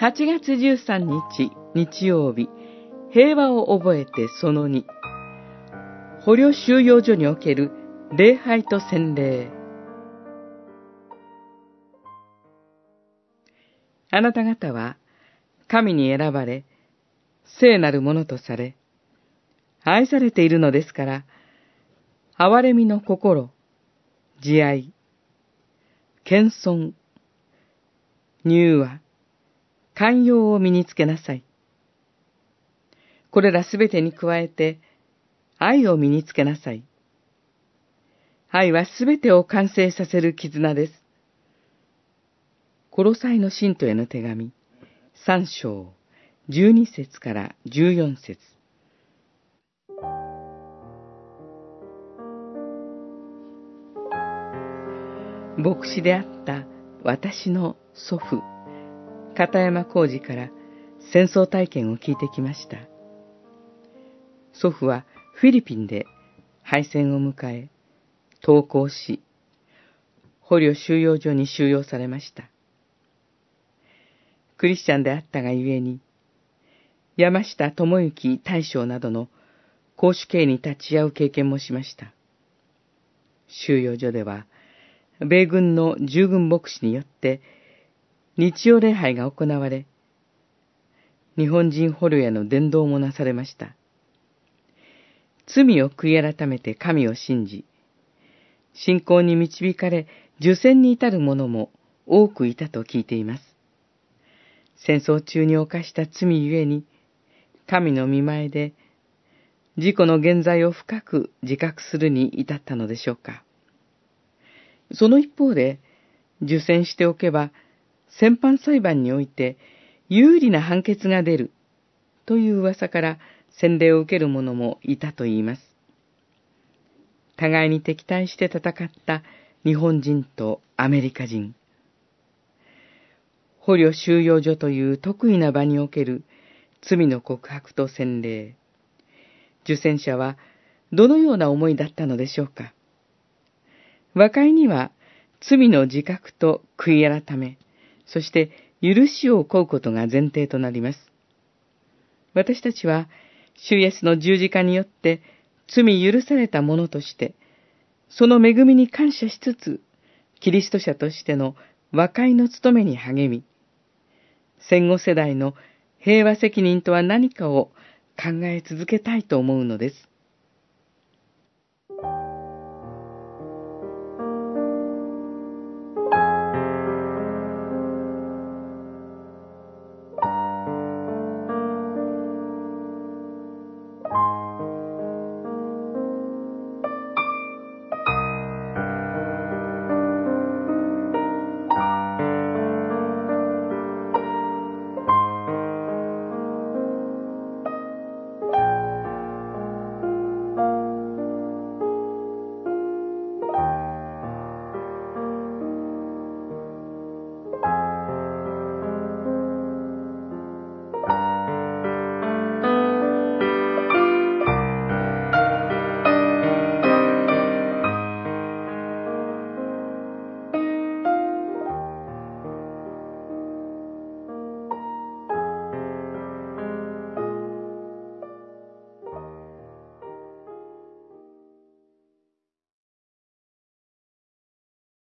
8月13日日曜日、平和を覚えてその2、捕虜収容所における礼拝と洗礼。あなた方は神に選ばれ、聖なるものとされ、愛されているのですから、憐れみの心、慈愛、謙遜、柔和、寛容を身につけなさい。これらすべてに加えて、愛を身につけなさい。愛はすべてを完成させる絆です。コロサイの信徒への手紙、三章、十二節から十四節。牧師であった私の祖父、片山浩二から戦争体験を聞いてきました。祖父はフィリピンで敗戦を迎え、投降し、捕虜収容所に収容されました。クリスチャンであったがゆえに、山下智之大将などの公主刑に立ち会う経験もしました。収容所では、米軍の従軍牧師によって日曜礼拝が行われ、日本人捕虜への伝道もなされました。罪を悔い改めて神を信じ、信仰に導かれ、受選に至る者も多くいたと聞いています。戦争中に犯した罪ゆえに、神の見前で、自己の現在を深く自覚するに至ったのでしょうか。その一方で、受選しておけば、戦犯裁判において有利な判決が出るという噂から洗礼を受ける者もいたと言います。互いに敵対して戦った日本人とアメリカ人。捕虜収容所という得意な場における罪の告白と洗礼。受選者はどのような思いだったのでしょうか。和解には罪の自覚と悔い改め、そして許しを請うことが前提となります。私たちは、主イエスの十字架によって罪許されたものとして、その恵みに感謝しつつ、キリスト者としての和解の務めに励み、戦後世代の平和責任とは何かを考え続けたいと思うのです。